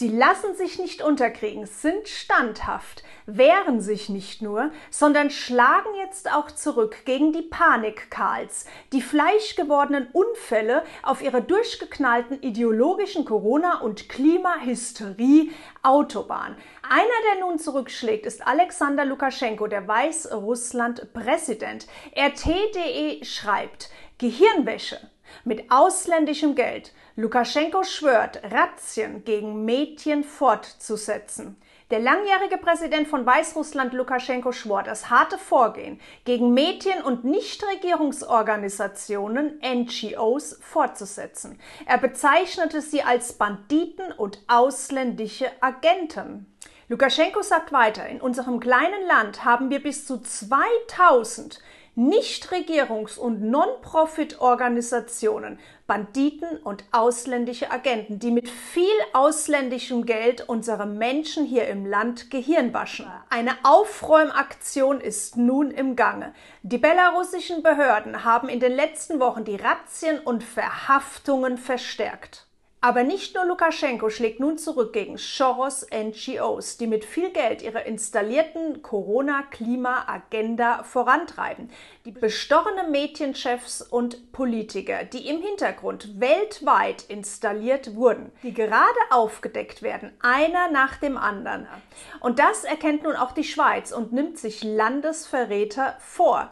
Sie lassen sich nicht unterkriegen, sind standhaft, wehren sich nicht nur, sondern schlagen jetzt auch zurück gegen die Panik-Karls, die fleischgewordenen Unfälle auf ihrer durchgeknallten ideologischen Corona- und Klimahysterie Autobahn. Einer, der nun zurückschlägt, ist Alexander Lukaschenko, der Weißrussland-Präsident. RT.de schreibt, Gehirnwäsche mit ausländischem Geld. Lukaschenko schwört, Razzien gegen Mädchen fortzusetzen. Der langjährige Präsident von Weißrussland Lukaschenko schwor, das harte Vorgehen gegen Mädchen und Nichtregierungsorganisationen NGOs fortzusetzen. Er bezeichnete sie als Banditen und ausländische Agenten. Lukaschenko sagt weiter, in unserem kleinen Land haben wir bis zu 2000 Nichtregierungs- und Non-Profit-Organisationen, Banditen und ausländische Agenten, die mit viel ausländischem Geld unsere Menschen hier im Land Gehirn waschen. Eine Aufräumaktion ist nun im Gange. Die belarussischen Behörden haben in den letzten Wochen die Razzien und Verhaftungen verstärkt. Aber nicht nur Lukaschenko schlägt nun zurück gegen Soros NGOs, die mit viel Geld ihre installierten Corona-Klima-Agenda vorantreiben. Die bestochenen Mädchenchefs und Politiker, die im Hintergrund weltweit installiert wurden, die gerade aufgedeckt werden, einer nach dem anderen. Und das erkennt nun auch die Schweiz und nimmt sich Landesverräter vor.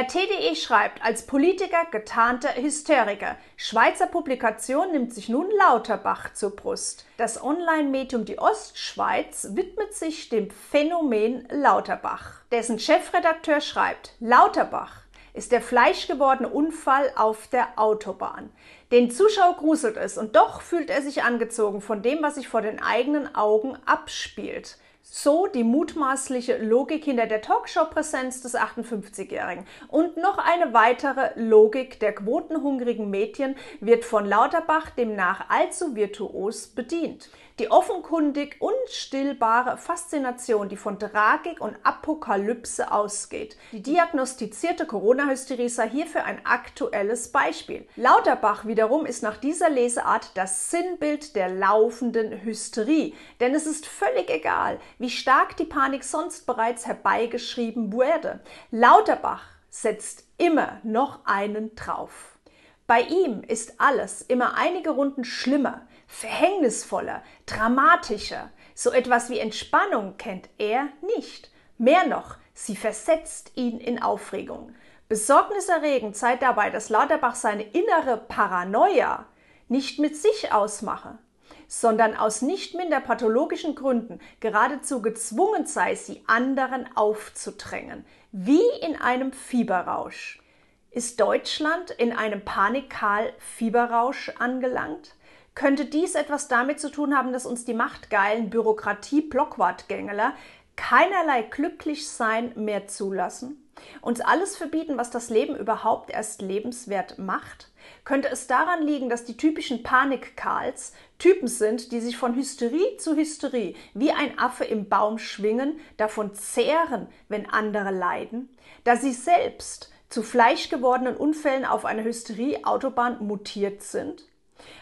RT.de schreibt, als Politiker getarnter Hysteriker. Schweizer Publikation nimmt sich nun Lauterbach zur Brust. Das Online-Medium Die Ostschweiz widmet sich dem Phänomen Lauterbach. Dessen Chefredakteur schreibt, Lauterbach ist der fleischgewordene Unfall auf der Autobahn. Den Zuschauer gruselt es und doch fühlt er sich angezogen von dem, was sich vor den eigenen Augen abspielt. So die mutmaßliche Logik hinter der Talkshow-Präsenz des 58-Jährigen. Und noch eine weitere Logik der quotenhungrigen Mädchen wird von Lauterbach demnach allzu virtuos bedient. Die offenkundig unstillbare Faszination, die von Tragik und Apokalypse ausgeht. Die diagnostizierte Corona-Hysterie sei hierfür ein aktuelles Beispiel. Lauterbach wiederum ist nach dieser Leseart das Sinnbild der laufenden Hysterie. Denn es ist völlig egal, wie stark die Panik sonst bereits herbeigeschrieben wurde. Lauterbach setzt immer noch einen drauf. Bei ihm ist alles immer einige Runden schlimmer, verhängnisvoller, dramatischer. So etwas wie Entspannung kennt er nicht. Mehr noch, sie versetzt ihn in Aufregung. Besorgniserregend sei dabei, dass Lauterbach seine innere Paranoia nicht mit sich ausmache, sondern aus nicht minder pathologischen Gründen geradezu gezwungen sei, sie anderen aufzudrängen, wie in einem Fieberrausch. Ist Deutschland in einem Panikal-Fieberrausch angelangt? Könnte dies etwas damit zu tun haben, dass uns die machtgeilen Bürokratie-Blockwartgängeler keinerlei Glücklichsein mehr zulassen? Uns alles verbieten, was das Leben überhaupt erst lebenswert macht? Könnte es daran liegen, dass die typischen Panikkals Typen sind, die sich von Hysterie zu Hysterie wie ein Affe im Baum schwingen, davon zehren, wenn andere leiden, da sie selbst zu fleischgewordenen Unfällen auf einer Hysterie-Autobahn mutiert sind?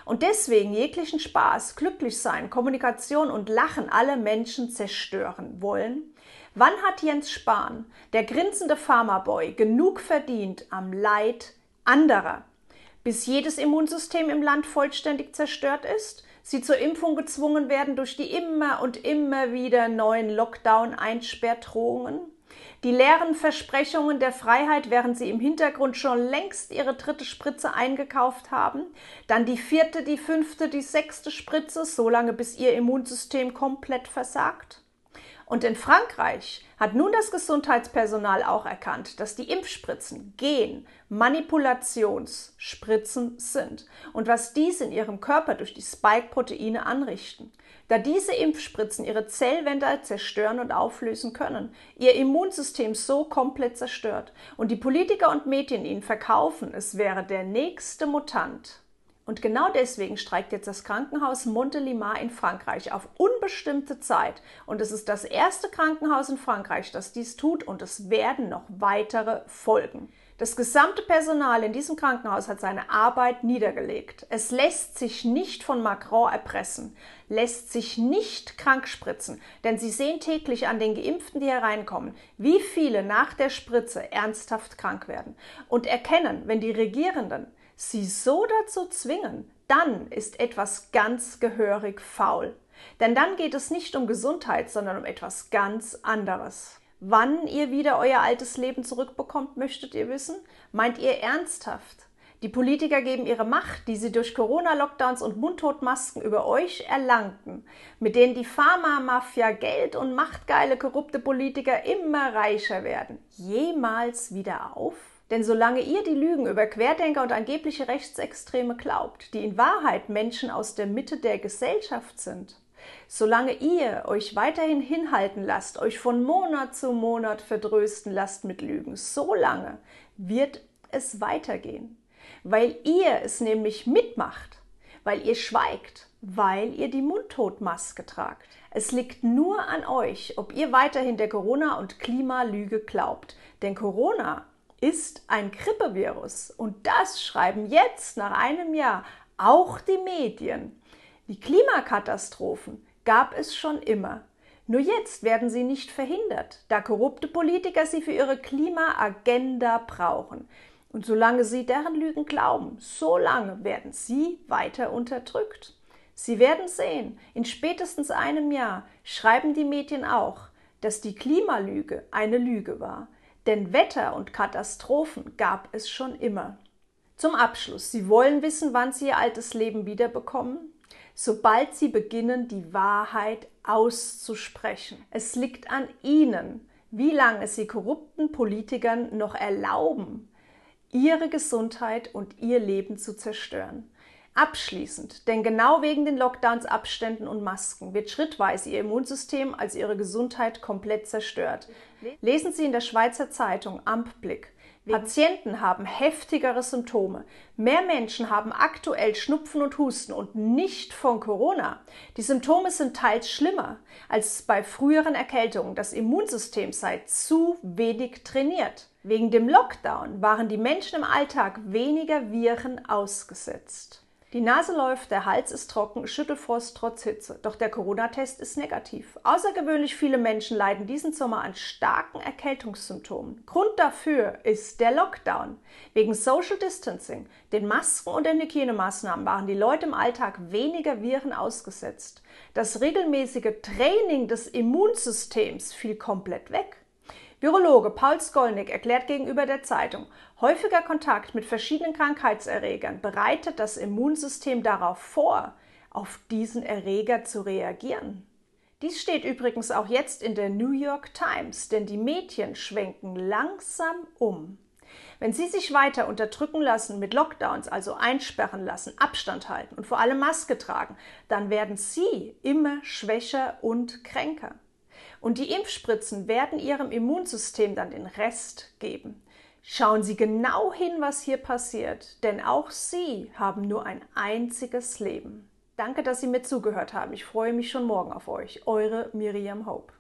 Und deswegen jeglichen Spaß, Glücklichsein, Kommunikation und Lachen alle Menschen zerstören wollen? Wann hat Jens Spahn, der grinsende Pharmaboy, genug verdient am Leid anderer? Bis jedes Immunsystem im Land vollständig zerstört ist? Sie zur Impfung gezwungen werden durch die immer und immer wieder neuen Lockdown-Einsperrdrohungen? Die leeren Versprechungen der Freiheit, während sie im Hintergrund schon längst ihre dritte Spritze eingekauft haben, dann die vierte, die fünfte, die sechste Spritze, solange bis ihr Immunsystem komplett versagt. Und in Frankreich hat nun das Gesundheitspersonal auch erkannt, dass die Impfspritzen Gen Manipulationsspritzen sind und was dies in ihrem Körper durch die Spike-Proteine anrichten. Da diese Impfspritzen ihre Zellwände zerstören und auflösen können, ihr Immunsystem so komplett zerstört und die Politiker und Medien ihnen verkaufen, es wäre der nächste Mutant. Und genau deswegen streikt jetzt das Krankenhaus Montelimar in Frankreich auf unbestimmte Zeit. Und es ist das erste Krankenhaus in Frankreich, das dies tut und es werden noch weitere folgen. Das gesamte Personal in diesem Krankenhaus hat seine Arbeit niedergelegt. Es lässt sich nicht von Macron erpressen, lässt sich nicht krank spritzen, denn Sie sehen täglich an den Geimpften, die hereinkommen, wie viele nach der Spritze ernsthaft krank werden und erkennen, wenn die Regierenden sie so dazu zwingen, dann ist etwas ganz gehörig faul. Denn dann geht es nicht um Gesundheit, sondern um etwas ganz anderes. Wann ihr wieder euer altes Leben zurückbekommt, möchtet ihr wissen? Meint ihr ernsthaft? Die Politiker geben ihre Macht, die sie durch Corona-Lockdowns und Mundtotmasken über euch erlangten, mit denen die Pharma-Mafia, Geld und machtgeile, korrupte Politiker immer reicher werden, jemals wieder auf? Denn solange ihr die Lügen über Querdenker und angebliche Rechtsextreme glaubt, die in Wahrheit Menschen aus der Mitte der Gesellschaft sind, Solange ihr euch weiterhin hinhalten lasst, euch von Monat zu Monat verdrösten lasst mit Lügen, so lange wird es weitergehen, weil ihr es nämlich mitmacht, weil ihr schweigt, weil ihr die Mundtotmaske tragt. Es liegt nur an euch, ob ihr weiterhin der Corona- und Klimalüge glaubt. Denn Corona ist ein Grippevirus und das schreiben jetzt nach einem Jahr auch die Medien. Die Klimakatastrophen gab es schon immer. Nur jetzt werden sie nicht verhindert, da korrupte Politiker sie für ihre Klimaagenda brauchen. Und solange sie deren Lügen glauben, so lange werden sie weiter unterdrückt. Sie werden sehen, in spätestens einem Jahr schreiben die Medien auch, dass die Klimalüge eine Lüge war. Denn Wetter und Katastrophen gab es schon immer. Zum Abschluss, Sie wollen wissen, wann Sie Ihr altes Leben wiederbekommen? Sobald sie beginnen, die Wahrheit auszusprechen. Es liegt an ihnen, wie lange sie korrupten Politikern noch erlauben, ihre Gesundheit und ihr Leben zu zerstören. Abschließend, denn genau wegen den Lockdowns, Abständen und Masken wird schrittweise Ihr Immunsystem als Ihre Gesundheit komplett zerstört. Lesen Sie in der Schweizer Zeitung Amtblick Patienten haben heftigere Symptome. Mehr Menschen haben aktuell Schnupfen und Husten und nicht von Corona. Die Symptome sind teils schlimmer als bei früheren Erkältungen. Das Immunsystem sei zu wenig trainiert. Wegen dem Lockdown waren die Menschen im Alltag weniger Viren ausgesetzt. Die Nase läuft, der Hals ist trocken, Schüttelfrost trotz Hitze. Doch der Corona-Test ist negativ. Außergewöhnlich viele Menschen leiden diesen Sommer an starken Erkältungssymptomen. Grund dafür ist der Lockdown. Wegen Social Distancing, den Masken und den Hygienemaßnahmen waren die Leute im Alltag weniger Viren ausgesetzt. Das regelmäßige Training des Immunsystems fiel komplett weg. Virologe Paul Skolnick erklärt gegenüber der Zeitung, häufiger Kontakt mit verschiedenen Krankheitserregern bereitet das Immunsystem darauf vor, auf diesen Erreger zu reagieren. Dies steht übrigens auch jetzt in der New York Times, denn die Medien schwenken langsam um. Wenn sie sich weiter unterdrücken lassen, mit Lockdowns also einsperren lassen, Abstand halten und vor allem Maske tragen, dann werden sie immer schwächer und kränker. Und die Impfspritzen werden Ihrem Immunsystem dann den Rest geben. Schauen Sie genau hin, was hier passiert, denn auch Sie haben nur ein einziges Leben. Danke, dass Sie mir zugehört haben. Ich freue mich schon morgen auf euch. Eure Miriam Hope.